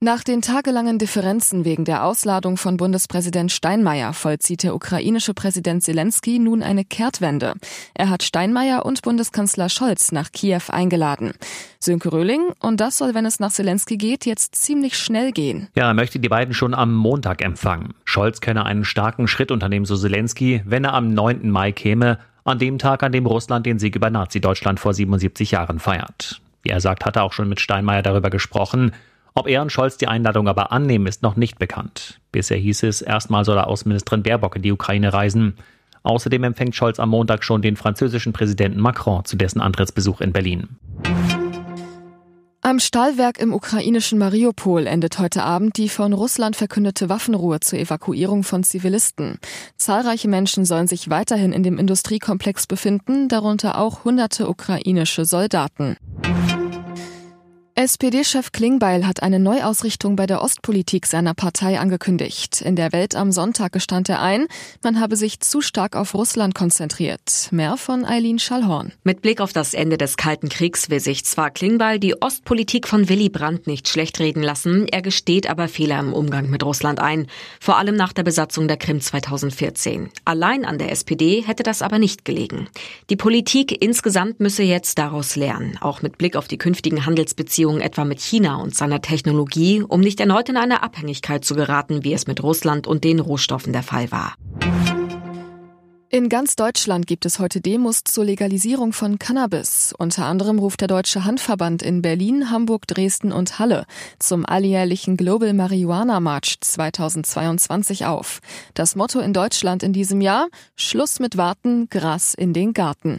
Nach den tagelangen Differenzen wegen der Ausladung von Bundespräsident Steinmeier vollzieht der ukrainische Präsident Zelensky nun eine Kehrtwende. Er hat Steinmeier und Bundeskanzler Scholz nach Kiew eingeladen. Sönke Röhling, und das soll, wenn es nach Zelensky geht, jetzt ziemlich schnell gehen. Ja, er möchte die beiden schon am Montag empfangen. Scholz könne einen starken Schritt unternehmen, so Zelensky, wenn er am 9. Mai käme, an dem Tag, an dem Russland den Sieg über Nazi-Deutschland vor 77 Jahren feiert. Wie er sagt, hat er auch schon mit Steinmeier darüber gesprochen. Ob er und Scholz die Einladung aber annehmen, ist noch nicht bekannt. Bisher hieß es, erstmal soll Außenministerin Baerbock in die Ukraine reisen. Außerdem empfängt Scholz am Montag schon den französischen Präsidenten Macron zu dessen Antrittsbesuch in Berlin. Am Stahlwerk im ukrainischen Mariupol endet heute Abend die von Russland verkündete Waffenruhe zur Evakuierung von Zivilisten. Zahlreiche Menschen sollen sich weiterhin in dem Industriekomplex befinden, darunter auch hunderte ukrainische Soldaten. SPD-Chef Klingbeil hat eine Neuausrichtung bei der Ostpolitik seiner Partei angekündigt. In der Welt am Sonntag gestand er ein, man habe sich zu stark auf Russland konzentriert. Mehr von Eileen Schallhorn. Mit Blick auf das Ende des Kalten Kriegs will sich zwar Klingbeil die Ostpolitik von Willy Brandt nicht schlecht reden lassen, er gesteht aber Fehler im Umgang mit Russland ein, vor allem nach der Besatzung der Krim 2014. Allein an der SPD hätte das aber nicht gelegen. Die Politik insgesamt müsse jetzt daraus lernen, auch mit Blick auf die künftigen Handelsbeziehungen Beziehungen etwa mit China und seiner Technologie, um nicht erneut in eine Abhängigkeit zu geraten, wie es mit Russland und den Rohstoffen der Fall war. In ganz Deutschland gibt es heute Demos zur Legalisierung von Cannabis. Unter anderem ruft der Deutsche Handverband in Berlin, Hamburg, Dresden und Halle zum alljährlichen Global Marihuana March 2022 auf. Das Motto in Deutschland in diesem Jahr Schluss mit Warten, Gras in den Garten.